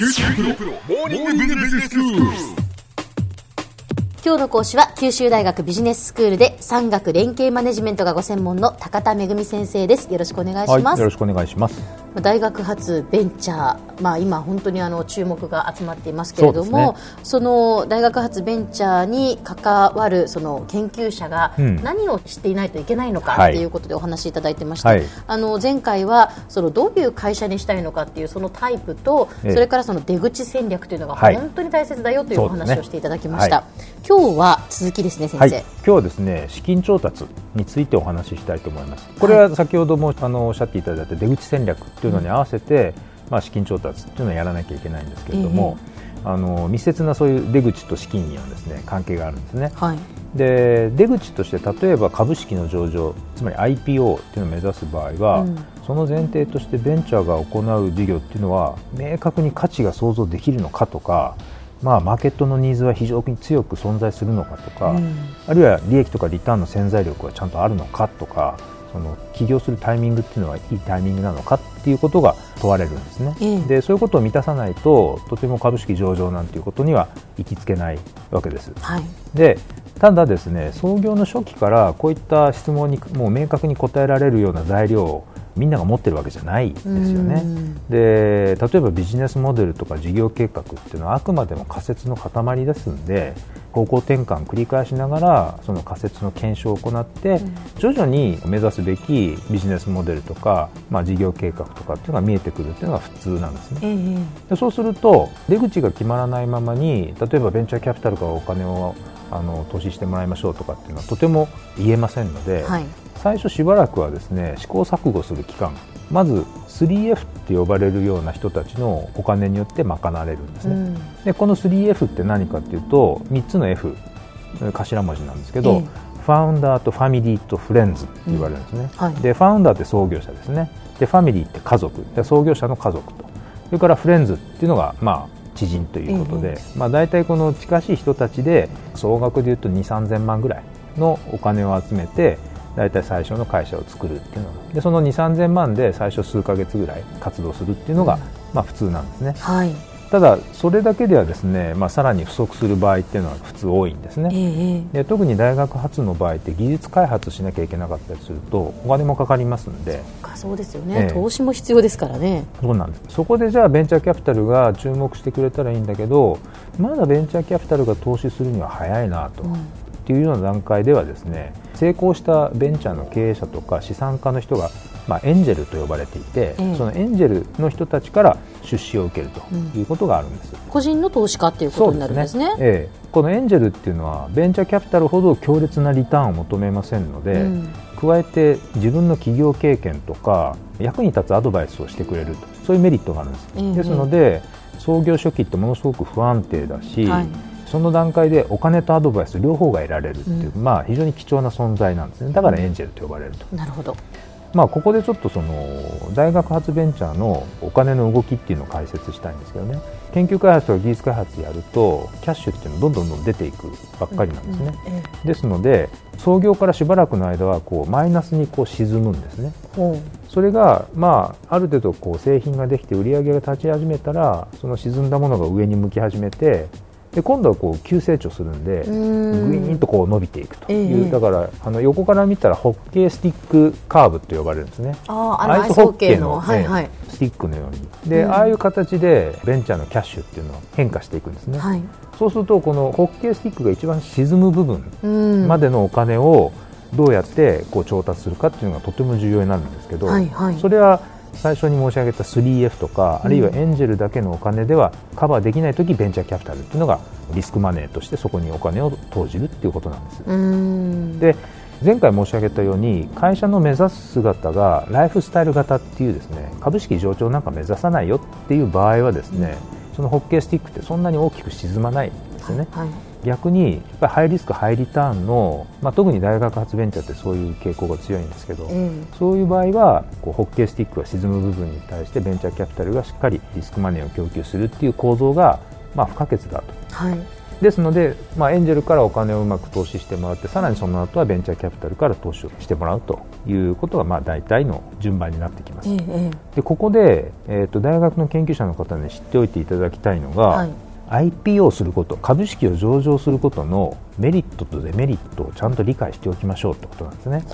今日の講師は九州大学ビジネススクールで産学連携マネジメントがご専門の高田恵先生です。よろしくお願いします、はい、よろしくお願いします大学発ベンチャー、まあ、今本当にあの注目が集まっていますけれどもそ、ね,、の大学発ベンチャーに関わるその研究者が何を知っていないといけないのかとい。うことでお話しいただいてまして、はい、あの前回はそのどういう会社にしたいのかっていうそのタイプと、それからその出口戦略というのが本当に大切だよというお話をしていただきました。今日は続きですね先生、はい、今日はですね資金調達についてお話ししたいと思います。これは先ほどもあのおっしゃっていただいた出口戦略というのに合わせて、うん、まあ、資金調達というのをやらなきゃいけないんですけれども、えー、あの密接なそういう出口と資金にはですね関係があるんですね、はい、で出口として例えば株式の上場つまり IPO というのを目指す場合は、うん、その前提としてベンチャーが行う事業っていうのは明確に価値が想像できるのかとかまあ、マーケットのニーズは非常に強く存在するのかとか、うん、あるいは利益とかリターンの潜在力はちゃんとあるのかとかその起業するタイミングっていうのはいいタイミングなのかっていうことが問われるんですね、うん、でそういうことを満たさないととても株式上場なんていうことには行きつけないわけです、はい、でただですね創業の初期からこういった質問にもう明確に答えられるような材料をみんなが持ってるわけじゃないですよね。で例えばビジネスモデルとか事業計画っていうのはあくまでも仮説の塊ですんで方向転換繰り返しながらその仮説の検証を行って、徐々に目指すべきビジネスモデルとか、まあ、事業計画とかっていうのが見えてくるっていうのが普通なんですね。でそうすると出口が決まらないままに例えばベンチャーキャピタルからお金をあの投資してもらいましょうとかっていうのはとても言えませんので、はい、最初しばらくはですね試行錯誤する期間まず 3F って呼ばれるような人たちのお金によって賄われるんですね、うん、でこの 3F って何かっていうと3つの F 頭文字なんですけど、え。ファウンダーとファミリーとフレンズって言われるんですね、うん。はい、でファウンダーって創業者ですね。でファミリーって家族。で創業者の家族と。それからフレンズっていうのがまあ知人ということで、まあ、大体この近しい人たちで総額でいうと2 3 0 0 0万ぐらいのお金を集めて大体最初の会社を作るっていうのが。でその2 3 0 0 0万で最初数か月ぐらい活動するっていうのが、まあ、普通なんですね。はいただ、それだけではですね、まあ、さらに不足する場合っていうのは普通多いんですね、えー、で特に大学発の場合って技術開発しなきゃいけなかったりするとお金もかかりますんで。そうですよね、えー、投資も必要ですからね。そうなんです。そこでじゃあベンチャーキャピタルが注目してくれたらいいんだけどまだベンチャーキャピタルが投資するには早いなと、うん。っていうような段階ではですね成功したベンチャーの経営者とか資産家の人が、まあ、エンジェルと呼ばれていて、えそのエンジェルの人たちから出資を受けるということがあるんです、うん、個人の投資家っていうことになるんですね。ですね、ええ、このエンジェルっていうのはベンチャーキャピタルほど強烈なリターンを求めませんので、うん、加えて自分の企業経験とか役に立つアドバイスをしてくれると。そういうメリットがあるんです、え、ですので創業初期ってものすごく不安定だし、はい。その段階でお金とアドバイス両方が得られるっていう、うん、まあ、非常に貴重な存在なんですねだからエンジェルと呼ばれると。なるほどまあ、ここでちょっとその大学発ベンチャーのお金の動きっていうのを解説したいんですけどね。研究開発とか技術開発やるとキャッシュっていうのはどんどんどん出ていくばっかりなんですね、うんうん、ですので創業からしばらくの間はこうマイナスにこう沈むんですね、う。ん、それが、まあ、ある程度こう製品ができて売り上げが立ち始めたらその沈んだものが上に向き始めてで今度はこう急成長するんでぐいーんとこう伸びていくと。いう、えー、だからあの横から見たらホッケースティックカーブと呼ばれるんですね。あアイスホッケーの、はいはい、スティックのように。で、ああいう形でベンチャーのキャッシュっていうのは変化していくんですね、はい、そうするとこのホッケースティックが一番沈む部分までのお金をどうやってこう調達するかっていうのがとても重要になるんですけど、はいはい、それは最初に申し上げた 3F とか、あるいはエンジェルだけのお金ではカバーできないとき、ベンチャーキャピタルっていうのがリスクマネーとしてそこにお金を投じるっていうことなんです。で前回申し上げたように会社の目指す姿がライフスタイル型っていうですね株式上場なんか目指さないよっていう場合はですね、うん、そのホッケースティックってそんなに大きく沈まないんですよね。はい。はい逆にやっぱりハイリスク、ハイリターンの、まあ、特に大学発ベンチャーってそういう傾向が強いんですけど、うん、そういう場合はこうホッケースティックが沈む部分に対してベンチャーキャピタルがしっかりリスクマネーを供給するっていう構造が、まあ、不可欠だと。はい。ですので、まあ、エンジェルからお金をうまく投資してもらってさらにその後はベンチャーキャピタルから投資をしてもらうということがまあ大体の順番になってきます、ええ、でここで、えーと、大学の研究者の方に知っておいていただきたいのが、はい IPO すること株式を上場することのメリットとデメリットをちゃんと理解しておきましょうってことなんですね。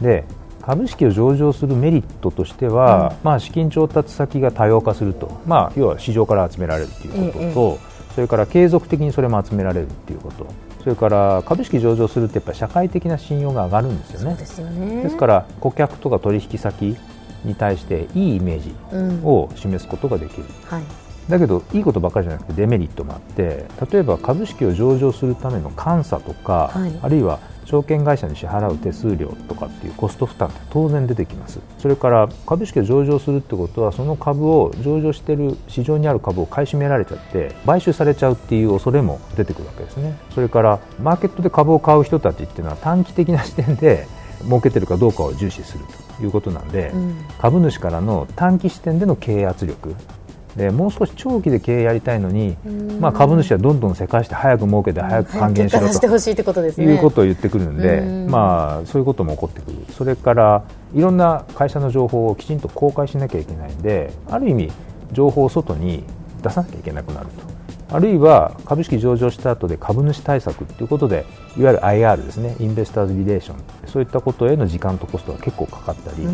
で株式を上場するメリットとしては、うん、まあ、資金調達先が多様化すると、まあ、要は市場から集められるということと、ええ、それから継続的にそれも集められるということ。それから株式上場するってやっぱ社会的な信用が上がるんですよね。ですよね。ですから顧客とか取引先に対していいイメージを示すことができる、うんはい、だけどいいことばっかりじゃなくてデメリットもあって例えば株式を上場するための監査とか、はい、あるいは証券会社に支払う手数料とかっていうコスト負担って当然出てきます。それから株式を上場するってことはその株を上場している市場にある株を買い占められちゃって買収されちゃうっていう恐れも出てくるわけですね。それからマーケットで株を買う人たちっていうのは短期的な視点で儲けてるかどうかを重視するということなんで、うん、株主からの短期視点での経営圧力でもう少し長期で経営やりたいのに、まあ、株主はどんどんせかして早く儲けて早く還元しろと。いうことを言ってくるので、まあ、そういうことも起こってくる。それからいろんな会社の情報をきちんと公開しなきゃいけないんである意味情報を外に出さなきゃいけなくなると。あるいは株式上場した後で株主対策ということでいわゆる IR ですねインベスターズリレーション。そういったことへの時間とコストが結構かかったり。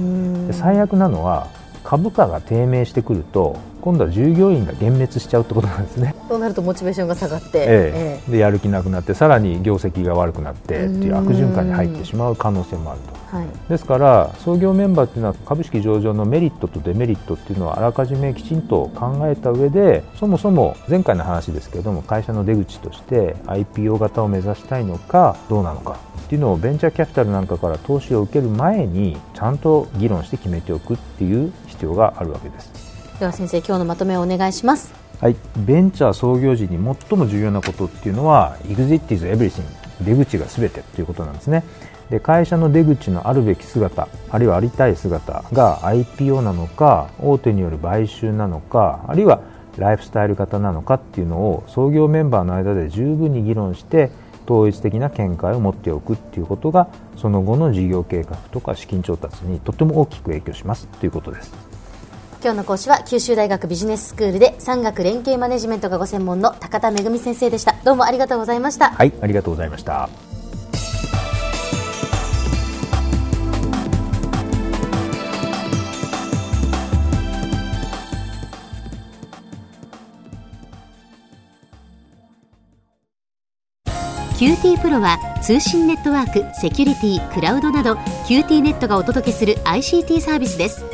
最悪なのは株価が低迷してくると今度は従業員が幻滅しちゃうってことなんですね。そうなるとモチベーションが下がって、ええ。でやる気なくなってさらに業績が悪くなってっていう悪循環に入ってしまう可能性もあると、はい、ですから創業メンバーっていうのは株式上場のメリットとデメリットっていうのはあらかじめきちんと考えた上でそもそも前回の話ですけれども会社の出口として IPO 型を目指したいのかどうなのかっていうのをベンチャーキャピタルなんかから投資を受ける前にちゃんと議論して決めておくっていう必要があるわけです。では先生今日のまとめをお願いします。はい。ベンチャー創業時に最も重要なことっていうのは Exit is everything 出口が全てということなんですね。で会社の出口のあるべき姿あるいはありたい姿が IPO なのか大手による買収なのかあるいはライフスタイル型なのかっていうのを創業メンバーの間で十分に議論して統一的な見解を持っておくっていうことがその後の事業計画とか資金調達にとても大きく影響しますということです。今日の講師は九州大学ビジネススクールで産学連携マネジメントがご専門の高田恵先生でした。どうもありがとうございました。はいありがとうございました。 QT PRO は通信ネットワーク、セキュリティ、クラウドなど QT ネットがお届けする ICT サービスです